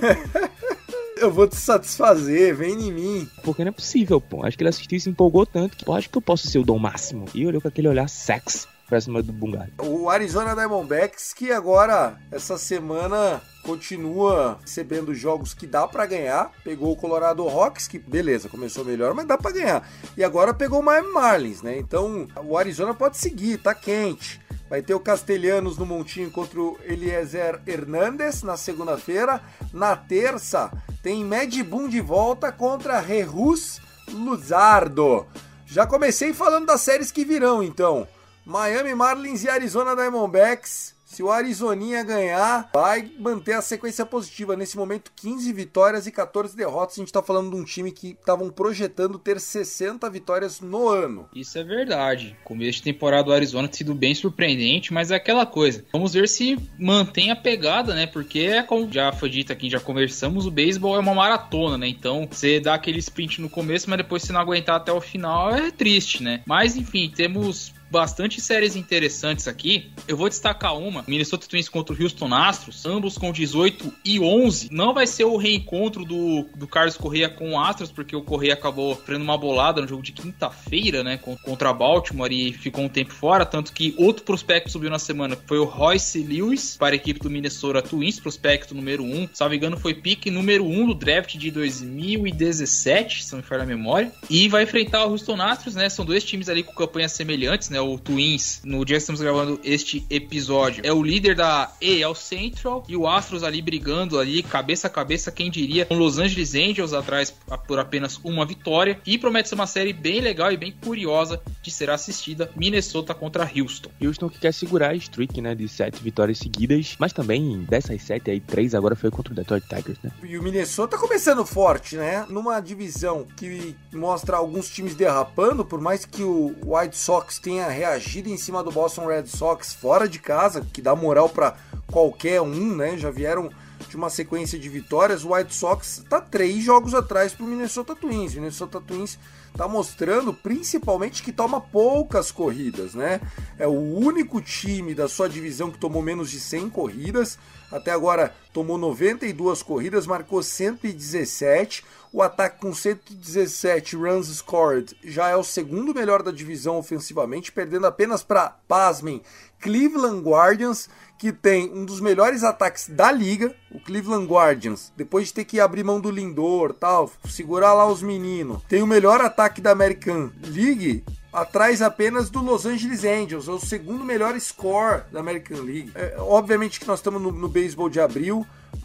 Eu vou te satisfazer, vem em mim. Porque não é possível, pô. Acho que ele assistiu e se empolgou tanto que, pô, acho que eu posso ser o dom máximo. E olhou com aquele olhar sexy pra cima do Bungar. O Arizona Diamondbacks, que agora, essa semana, continua recebendo jogos que dá pra ganhar. Pegou o Colorado Rocks, que beleza, começou melhor, mas dá pra ganhar. E agora pegou o Miami Marlins, né? Então o Arizona pode seguir, tá quente. Vai ter o Castelhanos no montinho contra o Eliezer Hernandes na segunda-feira. Na terça, tem Mad Boom de volta contra Jesus Luzardo. Já comecei falando das séries que virão, então. Miami Marlins e Arizona Diamondbacks Se o Arizoninha ganhar, vai manter a sequência positiva. Nesse momento, 15 vitórias e 14 derrotas. A gente tá falando de um time que estavam projetando ter 60 vitórias no ano. Isso é verdade. Começo de temporada do Arizona tem sido bem surpreendente, mas é aquela coisa. Vamos ver se mantém a pegada, né? Porque é como já foi dito aqui, já conversamos, o beisebol é uma maratona, né? Então, você dá aquele sprint no começo, mas depois se não aguentar até o final é triste, né? Mas enfim, temos bastante séries interessantes aqui. Eu vou destacar uma: Minnesota Twins contra o Houston Astros, ambos com 18 e 11. Não vai ser o reencontro do, do Carlos Correia com o Astros, porque o Correia acabou fazendo uma bolada no jogo de quinta-feira, né, contra Baltimore e ficou um tempo fora. Tanto que outro prospecto subiu na semana foi o Royce Lewis para a equipe do Minnesota Twins, prospecto número 1. Salvo engano, foi pique número 1 do draft de 2017, se não me falha a memória. E vai enfrentar o Houston Astros, né? São dois times ali com campanhas semelhantes, né? O Twins, no dia que estamos gravando este episódio, é o líder da AL Central e o Astros ali brigando ali, cabeça a cabeça, quem diria, com Los Angeles Angels atrás por apenas uma vitória. E promete ser uma série bem legal e bem curiosa de ser assistida, Minnesota contra Houston. Houston que quer segurar a streak, né, de sete vitórias seguidas, mas também dessas sete aí, três agora foi contra o Detroit Tigers, né? E o Minnesota começando forte, né? Numa divisão que mostra alguns times derrapando, por mais que o White Sox tenha reagido em cima do Boston Red Sox fora de casa, que dá moral para qualquer um, né? Já vieram de uma sequência de vitórias. O White Sox está três jogos atrás para o Minnesota Twins. O Minnesota Twins está mostrando principalmente que toma poucas corridas, né? É o único time da sua divisão que tomou menos de 100 corridas. Até agora tomou 92 corridas, marcou 117. O ataque com 117 runs scored já é o segundo melhor da divisão ofensivamente, perdendo apenas para, pasmem, Cleveland Guardians, que tem um dos melhores ataques da liga, o Cleveland Guardians, depois de ter que abrir mão do Lindor, tal, segurar lá os meninos, tem o melhor ataque da American League atrás apenas do Los Angeles Angels, é o segundo melhor score da American League. É, obviamente que nós estamos no, no beisebol de abril,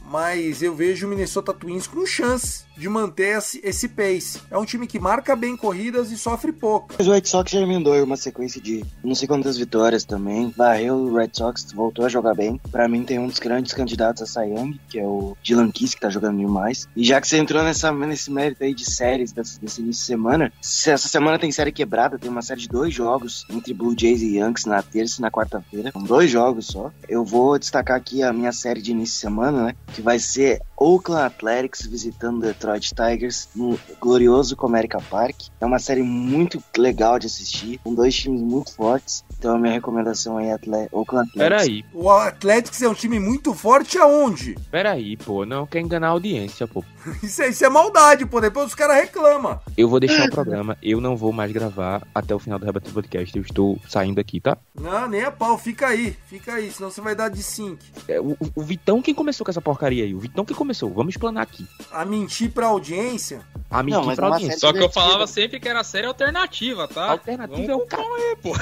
mas eu vejo o Minnesota Twins com chance de manter esse pace. É um time que marca bem corridas e sofre pouco. Mas o White Sox já emendou uma sequência de não sei quantas vitórias também. Varreu o Red Sox, voltou a jogar bem. Para mim tem um dos grandes candidatos a Cy Young, que é o Dylan Kiss, que tá jogando demais. E já que você entrou nessa, nesse mérito aí de séries desse, desse início de semana, essa semana tem série quebrada, tem uma série de dois jogos entre Blue Jays e Yankees na terça e na quarta-feira. São dois jogos só. Eu vou destacar aqui a minha série de início de semana, né? Que vai ser Oakland Athletics visitando Detroit Tigers no glorioso Comerica Park. É uma série muito legal de assistir, com dois times muito fortes. Então a minha recomendação é Atle Oakland Athletics. Peraí. O Athletics é um time muito forte aonde? Peraí, pô, não quer enganar a audiência, pô. isso, é, isso é maldade, pô. Depois os caras reclamam. Eu vou deixar o programa, eu não vou mais gravar até o final do Rebate Podcast. Eu estou saindo aqui, tá? Não, nem a pau, fica aí, fica aí, senão você vai dar de sync. É, o, o Vitão quem começou com essa porcaria aí? O Vitão que começou, vamos explanar aqui. A mentir pra audiência? A mentir Não, pra audiência. Só que eu falava sempre que era série alternativa, tá? Alternativa é o cara. aí, pô.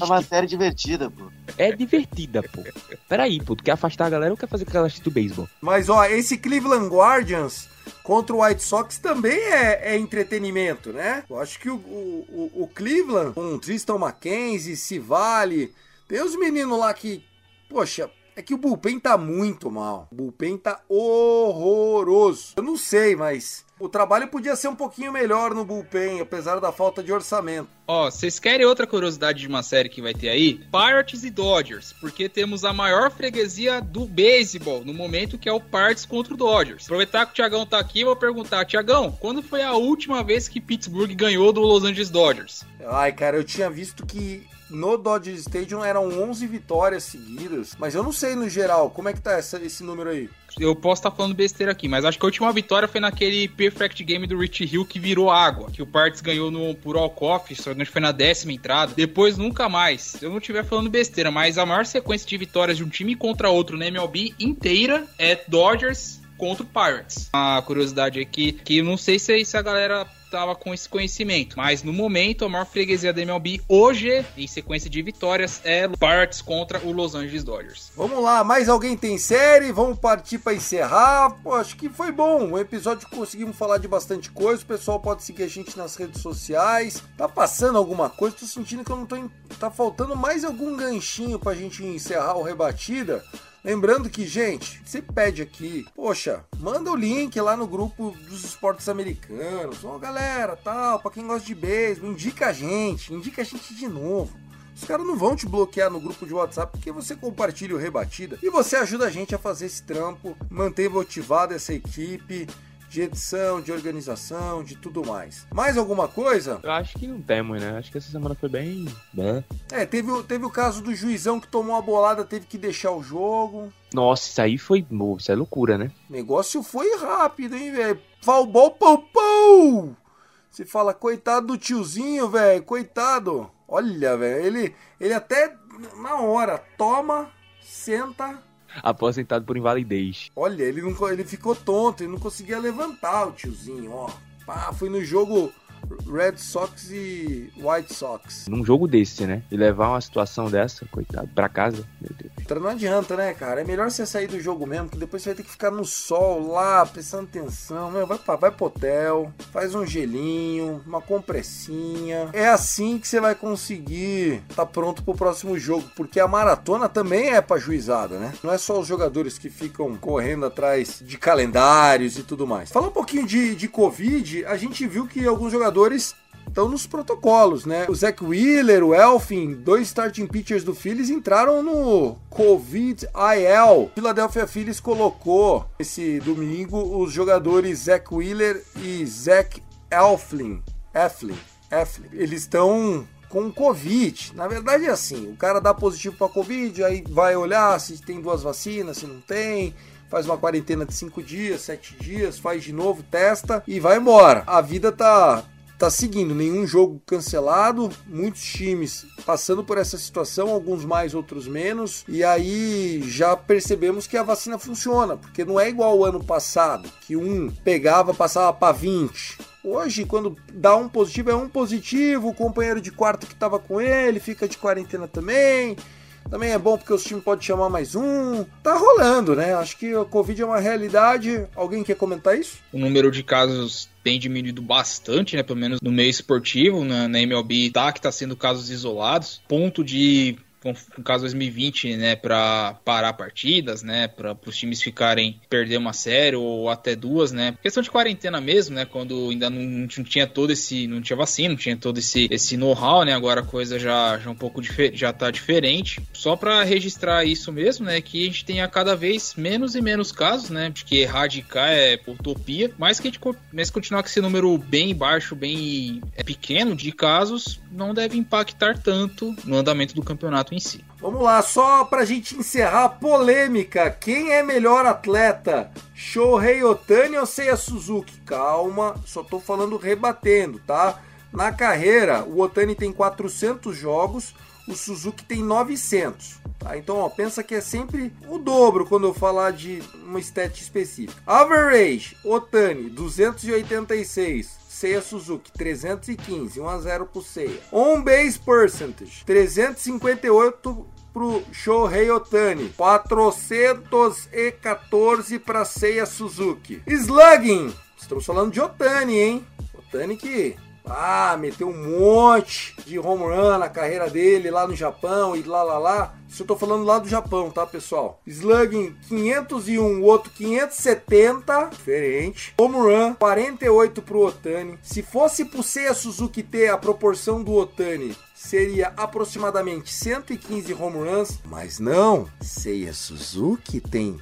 É uma série divertida, pô. É divertida, pô. Peraí, pô, tu quer afastar a galera ou quer fazer aquela assiste do beisebol? Mas ó, esse Cleveland Guardians contra o White Sox também é, é entretenimento, né? Eu acho que o, o, o- o Cleveland, com Tristan McKenzie, Civale, tem os meninos lá que, poxa, é que o bullpen tá muito mal. O bullpen tá horroroso. Eu não sei, mas o trabalho podia ser um pouquinho melhor no bullpen, apesar da falta de orçamento. Ó, vocês querem outra curiosidade de uma série que vai ter aí? Pirates e Dodgers, porque temos a maior freguesia do beisebol no momento que é o Pirates contra o Dodgers. Aproveitar que o Tiagão tá aqui, vou perguntar, Tiagão, quando foi a última vez que Pittsburgh ganhou do Los Angeles Dodgers? Ai, cara, eu tinha visto que no Dodger Stadium eram 11 vitórias seguidas, mas eu não sei no geral, como é que tá essa- esse número aí? Eu posso estar falando besteira aqui, mas acho que a última vitória foi naquele Perfect Game do Rich Hill que virou água, que o Pirates ganhou no, por walk-off, só foi na décima entrada. Depois nunca mais. Eu não estiver falando besteira, mas a maior sequência de vitórias de um time contra outro na MLB inteira é Dodgers contra o Pirates. Uma curiosidade aqui, que não sei se, se a galera estava com esse conhecimento. Mas no momento, a maior freguesia da MLB hoje, em sequência de vitórias, é Pirates contra o Los Angeles Dodgers. Vamos lá, mais alguém tem série? Vamos partir para encerrar. Pô, acho que foi bom. O episódio conseguimos falar de bastante coisa. O pessoal pode seguir a gente nas redes sociais. Tá passando alguma coisa? Tô sentindo que eu não tô. Em... Tá faltando mais algum ganchinho pra gente encerrar o rebatida. Lembrando que, gente, você pede aqui, poxa, manda o link lá no grupo dos esportes americanos. Ó, galera, tal, pra quem gosta de beisebol, indica a gente, indica a gente de novo. Os caras não vão te bloquear no grupo de WhatsApp porque você compartilha o Rebatida e você ajuda a gente a fazer esse trampo, manter motivada essa equipe de edição, de organização, de tudo mais. Mais alguma coisa? Eu acho que não temos, né? Acho que essa semana foi bem. Né? É, teve, o- teve o caso do juizão que tomou uma bolada, teve que deixar o jogo. Nossa, isso aí foi. Isso é loucura, né? O negócio foi rápido, hein, velho? Falbol pau! Você fala, coitado do tiozinho, velho, coitado. Olha, velho, ele, ele até na hora toma, senta. Aposentado por invalidez. Olha, ele, não, ele ficou tonto, ele não conseguia levantar o tiozinho, ó. Pá, foi no jogo Red Sox e White Sox. Num jogo desse, né? E levar uma situação dessa, coitado, pra casa. Meu Deus. Então não adianta, né, cara? É melhor você sair do jogo mesmo, que depois você vai ter que ficar no sol lá, prestando atenção. Meu, vai, pra, vai pro hotel, faz um gelinho, uma compressinha. É assim que você vai conseguir estar pronto pro próximo jogo, porque a maratona também é pra juizada, né? Não é só os jogadores que ficam correndo atrás de calendários e tudo mais. Falar um pouquinho de, de Covid, a gente viu que alguns jogadores estão nos protocolos, né? O Zach Wheeler, o Elfin, dois starting pitchers do Phillies entraram no Covid IL. Philadelphia Phillies colocou esse domingo os jogadores Zach Wheeler e Zach Elflin. Eflin, Eflin. Eles estão com Covid. Na verdade é assim, o cara dá positivo para Covid, aí vai olhar se tem duas vacinas, se não tem, faz uma quarentena de 5 dias, 7 dias, faz de novo, testa e vai embora. A vida tá tá seguindo, nenhum jogo cancelado, muitos times passando por essa situação, alguns mais, outros menos, e aí já percebemos que a vacina funciona, porque não é igual o ano passado, que um pegava, passava para 20. Hoje, quando dá um positivo, é um positivo, o companheiro de quarto que estava com ele fica de quarentena também. Também é bom porque os times podem chamar mais um. Tá rolando, né? Acho que a Covid é uma realidade. Alguém quer comentar isso? O número de casos tem diminuído bastante, né? Pelo menos no meio esportivo, na, na MLB tá que tá sendo casos isolados. Ponto de com caso 2020, né, para parar partidas, né, para os times ficarem perder uma série ou até duas, né? Questão de quarentena mesmo, né, quando ainda não, não tinha todo esse, não tinha vacina, não tinha todo esse esse know-how, né? Agora a coisa já já um pouco já tá diferente. Só para registrar isso mesmo, né, que a gente tenha cada vez menos e menos casos, né? Acho que erradicar é utopia, mas que a gente mas continuar com esse número bem baixo, bem é pequeno de casos, não deve impactar tanto no andamento do campeonato em si. Vamos lá, só pra gente encerrar a polêmica. Quem é melhor atleta? Shohei Otani ou Seiya Suzuki? Calma, só tô falando rebatendo, tá? Na carreira, o Otani tem 400 jogos, o Suzuki tem 900. Tá? Então, ó, pensa que é sempre o dobro quando eu falar de uma stat específica. Average, Otani, 286. Seiya Suzuki, 315, 1 a 0 pro Seiya. On base percentage, 358 pro Shohei Otani, 414 para Seiya Suzuki. Slugging, estamos falando de Otani, hein? Otani que ah, meteu um monte de home run na carreira dele lá no Japão e lá lá lá. Isso eu tô falando lá do Japão, tá, pessoal? Slugging 501, o outro 570, diferente. Home run 48 pro Otani. Se fosse pro Seiya Suzuki ter a proporção do Otani, seria aproximadamente 115 home runs, mas não. Seiya Suzuki tem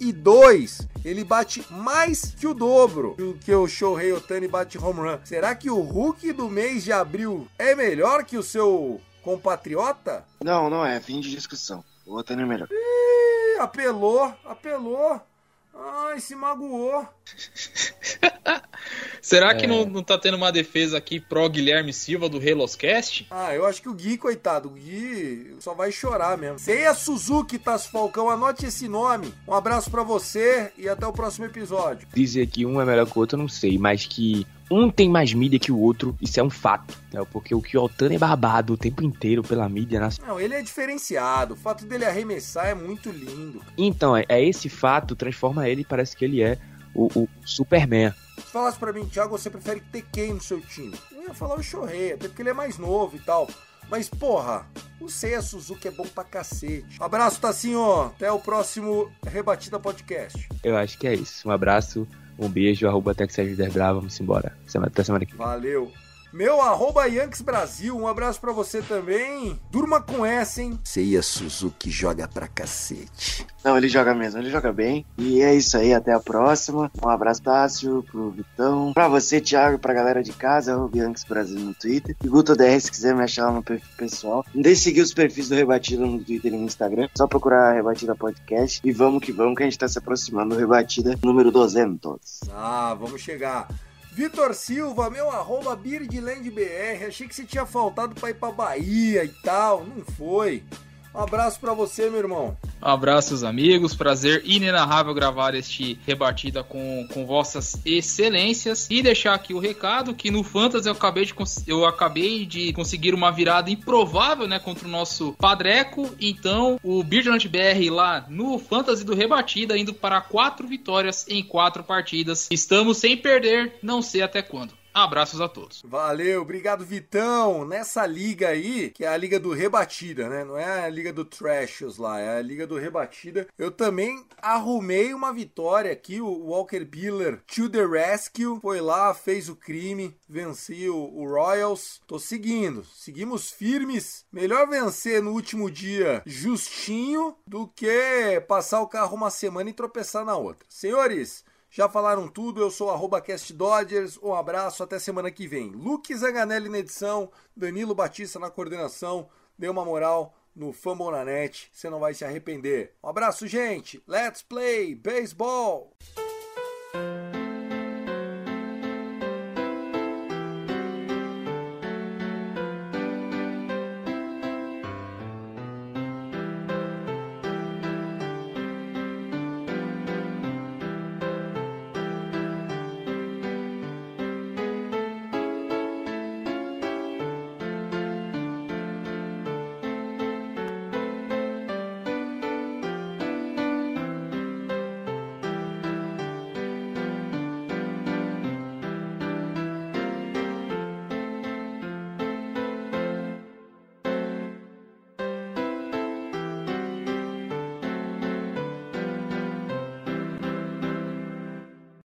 182. Ele bate mais que o dobro do que o Shohei Otani bate home run. Será que o Hulk do mês de abril é melhor que o seu compatriota? Não, não é. Fim de discussão. O Otani é melhor. Ih, apelou, apelou. Ai, se magoou. Será que é... não, não tá tendo uma defesa aqui pro Guilherme Silva do Reloscast? Ah, eu acho que o Gui, coitado, o Gui só vai chorar mesmo. Ceia Suzuki, Tassi Falcão, anote esse nome. Um abraço para você e até o próximo episódio. Dizer que um é melhor que o outro, eu não sei, mas que um tem mais mídia que o outro, isso é um fato. Né? Porque o Kyotano é barbado o tempo inteiro pela mídia nacional. Não, ele é diferenciado. O fato dele arremessar é muito lindo. Então, é, é esse fato transforma ele, parece que ele é o, o Superman. Se falasse pra mim, Thiago, você prefere ter quem no seu time? Eu ia falar o Shohei, até porque ele é mais novo e tal. Mas, porra, o Seiya Suzuki é bom pra cacete. Abraço, Tassinho. Até o próximo Rebatida Podcast. Eu acho que é isso. Um abraço. Um beijo, arroba Brava, vamos embora. Até semana que vem. Valeu. Meu arroba Yankees Brasil, um abraço para você também. Durma com essa, hein? Seiya Suzuki joga pra cacete. Não, ele joga mesmo, ele joga bem. E é isso aí, até a próxima. Um abraço, Tássio, pro Vitão. Pra você, Thiago, pra galera de casa, arroba Yankees Brasil no Twitter. E Guto DR, se quiser me achar lá no perfil pessoal. Não deixe de seguir os perfis do Rebatida no Twitter e no Instagram. Só procurar Rebatida Podcast. E vamos que vamos, que a gente tá se aproximando do Rebatida número 200. Ah, vamos chegar. Vitor Silva, meu arroba BirdlandBR. Achei que você tinha faltado para ir para Bahia e tal. Não foi. Um abraço para você, meu irmão. Um abraço, amigos. Prazer inenarrável gravar este rebatida com, com vossas excelências. E deixar aqui o recado que no Fantasy eu acabei, de, eu acabei de conseguir uma virada improvável, né? Contra o nosso Padreco. Então, o Birdland BR lá no Fantasy do Rebatida, indo para quatro vitórias em quatro partidas. Estamos sem perder, não sei até quando. Abraços a todos. Valeu, obrigado Vitão. Nessa liga aí, que é a liga do Rebatida, né? Não é a liga do Trashos lá, é a liga do Rebatida. Eu também arrumei uma vitória aqui, o Walker Biller to the rescue. Foi lá, fez o crime, venceu o Royals. Tô seguindo, seguimos firmes. Melhor vencer no último dia justinho do que passar o carro uma semana e tropeçar na outra. Senhores, já falaram tudo, eu sou arroba CastDodgers, um abraço, até semana que vem. Luke Zanganelli na edição, Danilo Batista na coordenação, dê uma moral no Fambonanet, você não vai se arrepender. Um abraço, gente, let's play baseball!